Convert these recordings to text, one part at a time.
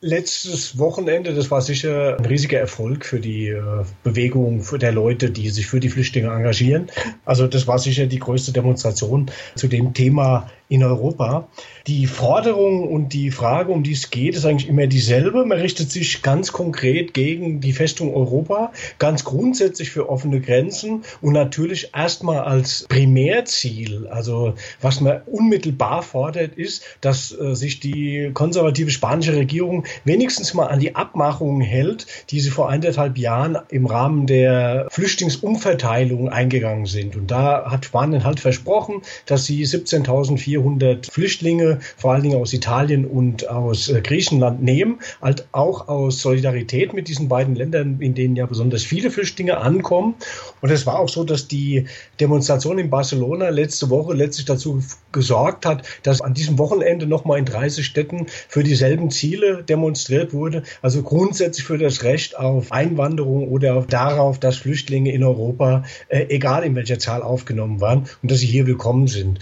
Letztes Wochenende, das war sicher ein riesiger Erfolg für die äh, Bewegung der Leute, die sich für die Flüchtlinge engagieren. Also das war sicher die größte Demonstration zu dem Thema in Europa. Die Forderung und die Frage, um die es geht, ist eigentlich immer dieselbe. Man richtet sich ganz konkret gegen die Festung Europa, ganz grundsätzlich für offene Grenzen und natürlich erstmal als Primärziel. Also was man unmittelbar fordert, ist, dass äh, sich die konservative spanische Regierung wenigstens mal an die Abmachungen hält, die sie vor eineinhalb Jahren im Rahmen der Flüchtlingsumverteilung eingegangen sind. Und da hat Spanien halt versprochen, dass sie 17.400 400 Flüchtlinge, vor allen Dingen aus Italien und aus äh, Griechenland nehmen, halt auch aus Solidarität mit diesen beiden Ländern, in denen ja besonders viele Flüchtlinge ankommen. Und es war auch so, dass die Demonstration in Barcelona letzte Woche letztlich dazu gesorgt hat, dass an diesem Wochenende nochmal in 30 Städten für dieselben Ziele demonstriert wurde. Also grundsätzlich für das Recht auf Einwanderung oder darauf, dass Flüchtlinge in Europa, äh, egal in welcher Zahl, aufgenommen waren und dass sie hier willkommen sind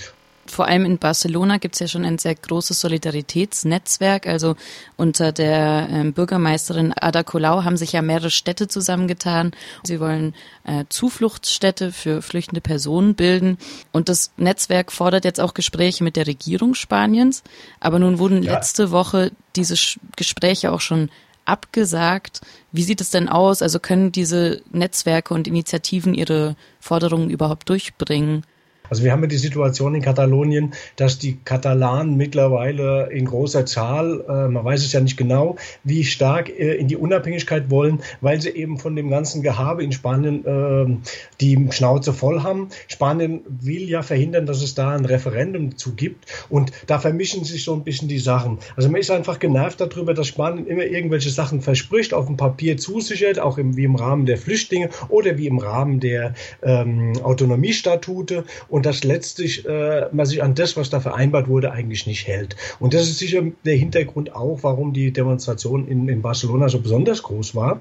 vor allem in Barcelona gibt es ja schon ein sehr großes Solidaritätsnetzwerk. Also unter der äh, Bürgermeisterin Ada Colau haben sich ja mehrere Städte zusammengetan. Sie wollen äh, Zufluchtsstädte für flüchtende Personen bilden. Und das Netzwerk fordert jetzt auch Gespräche mit der Regierung Spaniens. Aber nun wurden ja. letzte Woche diese Gespräche auch schon abgesagt. Wie sieht es denn aus? Also können diese Netzwerke und Initiativen ihre Forderungen überhaupt durchbringen? Also wir haben ja die Situation in Katalonien, dass die Katalanen mittlerweile in großer Zahl, äh, man weiß es ja nicht genau, wie stark äh, in die Unabhängigkeit wollen, weil sie eben von dem ganzen Gehabe in Spanien äh, die Schnauze voll haben. Spanien will ja verhindern, dass es da ein Referendum zu gibt und da vermischen sich so ein bisschen die Sachen. Also man ist einfach genervt darüber, dass Spanien immer irgendwelche Sachen verspricht, auf dem Papier zusichert, auch im, wie im Rahmen der Flüchtlinge oder wie im Rahmen der ähm, Autonomiestatute dass letztlich äh, man sich an das, was da vereinbart wurde, eigentlich nicht hält. Und das ist sicher der Hintergrund auch, warum die Demonstration in, in Barcelona so besonders groß war.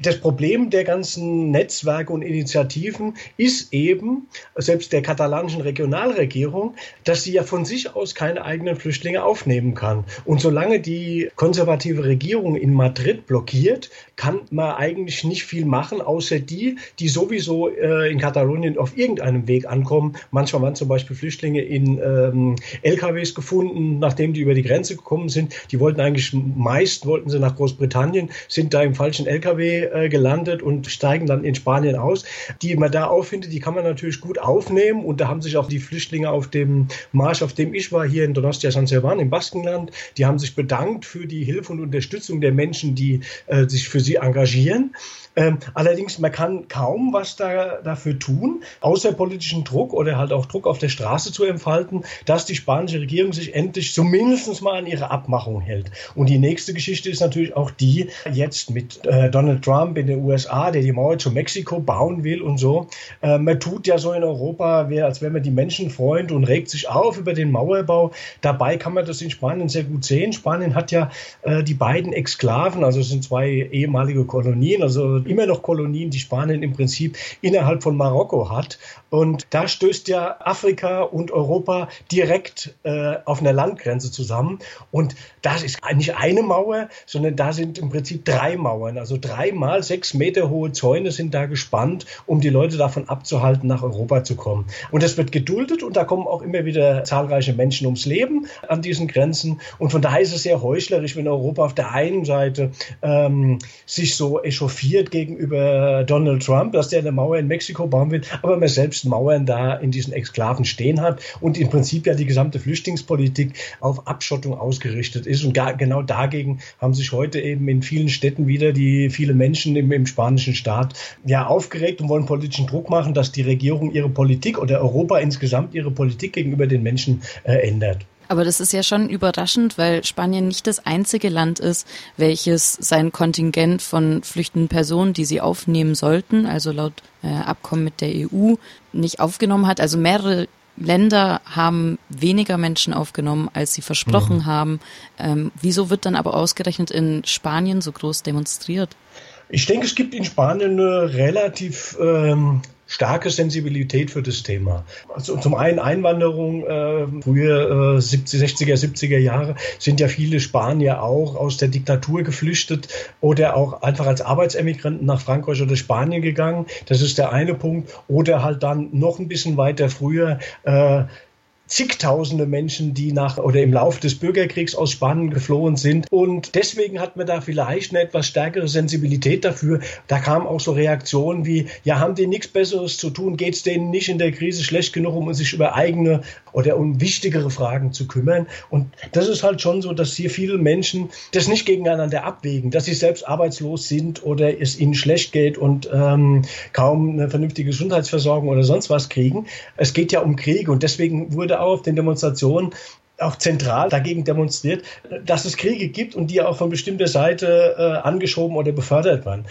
Das Problem der ganzen Netzwerke und Initiativen ist eben, selbst der katalanischen Regionalregierung, dass sie ja von sich aus keine eigenen Flüchtlinge aufnehmen kann. Und solange die konservative Regierung in Madrid blockiert, kann man eigentlich nicht viel machen, außer die, die sowieso äh, in Katalonien auf irgendeinem Weg ankommen. Manchmal waren zum Beispiel Flüchtlinge in ähm, LKWs gefunden, nachdem die über die Grenze gekommen sind. Die wollten eigentlich meist wollten sie nach Großbritannien, sind da im falschen LKW äh, gelandet und steigen dann in Spanien aus. Die man da auffindet, die kann man natürlich gut aufnehmen und da haben sich auch die Flüchtlinge auf dem Marsch, auf dem ich war, hier in Donostia San Servan im Baskenland, die haben sich bedankt für die Hilfe und Unterstützung der Menschen, die äh, sich für sie engagieren. Ähm, allerdings, man kann kaum was da, dafür tun, außer politischen Druck oder halt auch Druck auf der Straße zu entfalten, dass die spanische Regierung sich endlich zumindest mal an ihre Abmachung hält. Und die nächste Geschichte ist natürlich auch die jetzt mit äh, Donald Trump in den USA, der die Mauer zu Mexiko bauen will und so. Äh, man tut ja so in Europa, als wäre man die Menschenfreund und regt sich auf über den Mauerbau. Dabei kann man das in Spanien sehr gut sehen. Spanien hat ja äh, die beiden Exklaven, also es sind zwei ehemalige Kolonien, also immer noch Kolonien, die Spanien im Prinzip innerhalb von Marokko hat. Und da stößt ja Afrika und Europa direkt äh, auf einer Landgrenze zusammen. Und das ist nicht eine Mauer, sondern da sind im Prinzip drei Mauern. Also dreimal sechs Meter hohe Zäune sind da gespannt, um die Leute davon abzuhalten, nach Europa zu kommen. Und das wird geduldet und da kommen auch immer wieder zahlreiche Menschen ums Leben an diesen Grenzen. Und von daher ist es sehr heuchlerisch, wenn Europa auf der einen Seite ähm, sich so echauffiert gegenüber Donald Trump, dass der eine Mauer in Mexiko bauen will, aber man selbst Mauern da in diesen Exklaven stehen hat und im Prinzip ja die gesamte Flüchtlingspolitik auf Abschottung ausgerichtet ist. Und gar, genau dagegen haben sich heute eben in vielen Städten wieder die viele Menschen im, im spanischen Staat ja aufgeregt und wollen politischen Druck machen, dass die Regierung ihre Politik oder Europa insgesamt ihre Politik gegenüber den Menschen äh, ändert. Aber das ist ja schon überraschend, weil Spanien nicht das einzige Land ist, welches sein Kontingent von flüchtenden Personen, die sie aufnehmen sollten, also laut äh, Abkommen mit der EU, nicht aufgenommen hat. Also mehrere Länder haben weniger Menschen aufgenommen, als sie versprochen mhm. haben. Ähm, wieso wird dann aber ausgerechnet in Spanien so groß demonstriert? Ich denke, es gibt in Spanien eine relativ ähm, starke Sensibilität für das Thema. Also zum einen Einwanderung, äh, frühe äh, 70, 60er, 70er Jahre sind ja viele Spanier auch aus der Diktatur geflüchtet oder auch einfach als Arbeitsemigranten nach Frankreich oder Spanien gegangen. Das ist der eine Punkt. Oder halt dann noch ein bisschen weiter früher äh, zigtausende Menschen, die nach oder im Laufe des Bürgerkriegs aus Spanien geflohen sind. Und deswegen hat man da vielleicht eine etwas stärkere Sensibilität dafür. Da kamen auch so Reaktionen wie, ja, haben die nichts Besseres zu tun? Geht es denen nicht in der Krise schlecht genug, um sich über eigene oder um wichtigere Fragen zu kümmern? Und das ist halt schon so, dass hier viele Menschen das nicht gegeneinander abwägen, dass sie selbst arbeitslos sind oder es ihnen schlecht geht und ähm, kaum eine vernünftige Gesundheitsversorgung oder sonst was kriegen. Es geht ja um Krieg und deswegen wurde wurde auf den Demonstrationen auch zentral dagegen demonstriert, dass es Kriege gibt und die auch von bestimmter Seite äh, angeschoben oder befördert werden.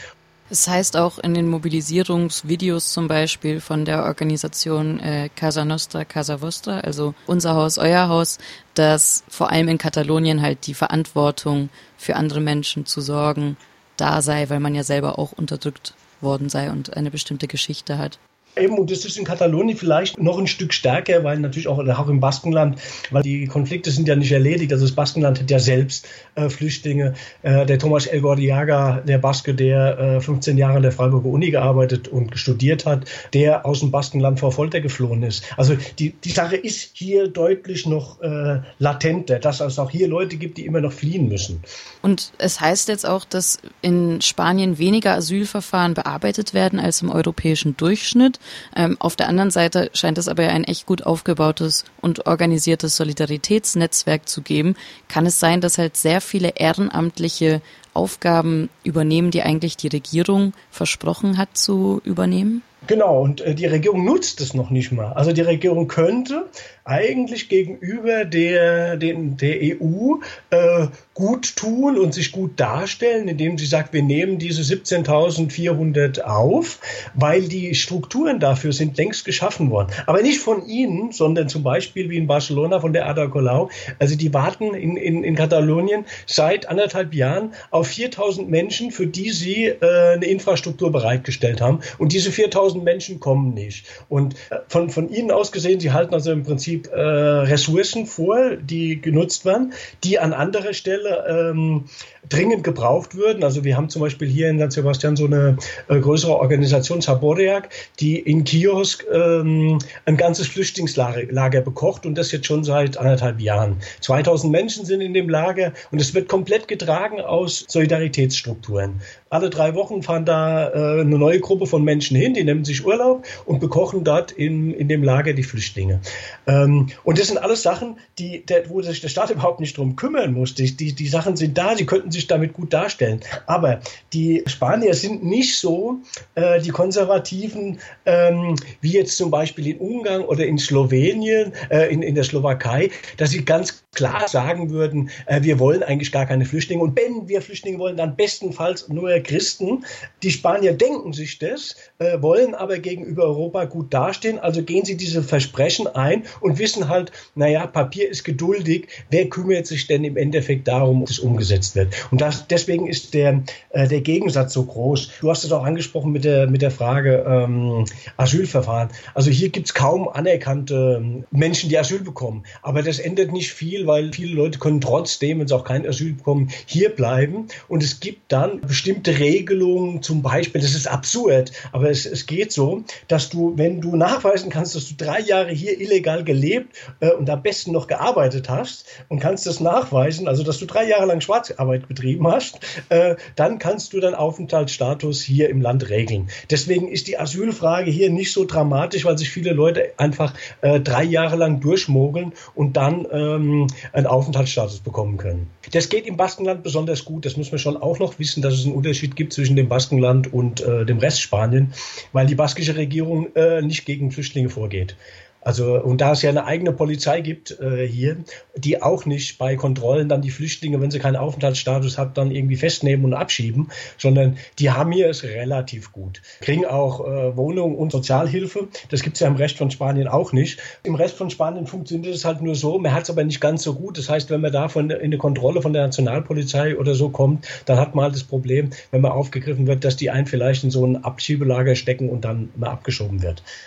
Es heißt auch in den Mobilisierungsvideos zum Beispiel von der Organisation äh, Casa Nostra, Casa Vostra, also unser Haus, euer Haus, dass vor allem in Katalonien halt die Verantwortung für andere Menschen zu sorgen da sei, weil man ja selber auch unterdrückt worden sei und eine bestimmte Geschichte hat. Eben, und das ist in Katalonien vielleicht noch ein Stück stärker, weil natürlich auch, auch im Baskenland, weil die Konflikte sind ja nicht erledigt. Also das Baskenland hat ja selbst äh, Flüchtlinge. Äh, der Thomas El Gordiaga, der Baske, der äh, 15 Jahre an der Freiburger Uni gearbeitet und studiert hat, der aus dem Baskenland vor Folter geflohen ist. Also die, die Sache ist hier deutlich noch äh, latenter, dass es auch hier Leute gibt, die immer noch fliehen müssen. Und es heißt jetzt auch, dass in Spanien weniger Asylverfahren bearbeitet werden als im europäischen Durchschnitt. Ähm, auf der anderen Seite scheint es aber ja ein echt gut aufgebautes und organisiertes Solidaritätsnetzwerk zu geben. Kann es sein, dass halt sehr viele Ehrenamtliche Aufgaben übernehmen, die eigentlich die Regierung versprochen hat zu übernehmen? Genau, und äh, die Regierung nutzt es noch nicht mal. Also die Regierung könnte eigentlich gegenüber der, den, der EU äh, gut tun und sich gut darstellen, indem sie sagt, wir nehmen diese 17.400 auf, weil die Strukturen dafür sind längst geschaffen worden. Aber nicht von ihnen, sondern zum Beispiel wie in Barcelona von der Ada Colau. Also die warten in, in, in Katalonien seit anderthalb Jahren auf 4.000 Menschen, für die sie äh, eine Infrastruktur bereitgestellt haben. Und diese 4.000 Menschen kommen nicht. Und äh, von, von ihnen aus gesehen, sie halten also im Prinzip äh, Ressourcen vor, die genutzt werden, die an anderer Stelle ähm, dringend gebraucht würden. Also wir haben zum Beispiel hier in San Sebastian so eine äh, größere Organisation, Saboriak, die in Kiosk ähm, ein ganzes Flüchtlingslager bekocht und das jetzt schon seit anderthalb Jahren. 2000 Menschen sind in dem Lager und es wird komplett getragen aus Solidaritätsstrukturen. Alle drei Wochen fahren da äh, eine neue Gruppe von Menschen hin, die nehmen sich Urlaub und bekochen dort in, in dem Lager die Flüchtlinge. Ähm, und das sind alles Sachen, die, der, wo sich der Staat überhaupt nicht drum kümmern muss. Die, die, die Sachen sind da, sie könnten sich damit gut darstellen. Aber die Spanier sind nicht so äh, die Konservativen ähm, wie jetzt zum Beispiel in Ungarn oder in Slowenien, äh, in, in der Slowakei, dass sie ganz klar sagen würden, äh, wir wollen eigentlich gar keine Flüchtlinge. Und wenn wir Flüchtlinge wollen, dann bestenfalls nur Christen. Die Spanier denken sich das, äh, wollen aber gegenüber Europa gut dastehen. Also gehen sie diese Versprechen ein und wissen halt, naja, Papier ist geduldig. Wer kümmert sich denn im Endeffekt darum, dass es umgesetzt wird? Und das, deswegen ist der, äh, der Gegensatz so groß. Du hast es auch angesprochen mit der, mit der Frage ähm, Asylverfahren. Also hier gibt es kaum anerkannte ähm, Menschen, die Asyl bekommen. Aber das ändert nicht viel, weil viele Leute können trotzdem, wenn sie auch kein Asyl bekommen, hier bleiben. Und es gibt dann bestimmte Regelungen, zum Beispiel, das ist absurd, aber es, es geht so, dass du, wenn du nachweisen kannst, dass du drei Jahre hier illegal gelebt äh, und am besten noch gearbeitet hast und kannst das nachweisen, also dass du drei Jahre lang Schwarzarbeit betrieben hast, äh, dann kannst du deinen Aufenthaltsstatus hier im Land regeln. Deswegen ist die Asylfrage hier nicht so dramatisch, weil sich viele Leute einfach äh, drei Jahre lang durchmogeln und dann ähm, einen Aufenthaltsstatus bekommen können. Das geht im Baskenland besonders gut. Das muss man schon auch noch wissen, dass es einen Unterschied gibt zwischen dem Baskenland und äh, dem Rest Spanien, weil die baskische Regierung äh, nicht gegen Flüchtlinge vorgeht. Also, und da es ja eine eigene Polizei gibt äh, hier, die auch nicht bei Kontrollen dann die Flüchtlinge, wenn sie keinen Aufenthaltsstatus haben, dann irgendwie festnehmen und abschieben, sondern die haben hier es relativ gut. Kriegen auch äh, Wohnungen und Sozialhilfe. Das gibt es ja im Rest von Spanien auch nicht. Im Rest von Spanien funktioniert es halt nur so, man hat es aber nicht ganz so gut. Das heißt, wenn man da von, in eine Kontrolle von der Nationalpolizei oder so kommt, dann hat man halt das Problem, wenn man aufgegriffen wird, dass die einen vielleicht in so ein Abschiebelager stecken und dann mal abgeschoben wird.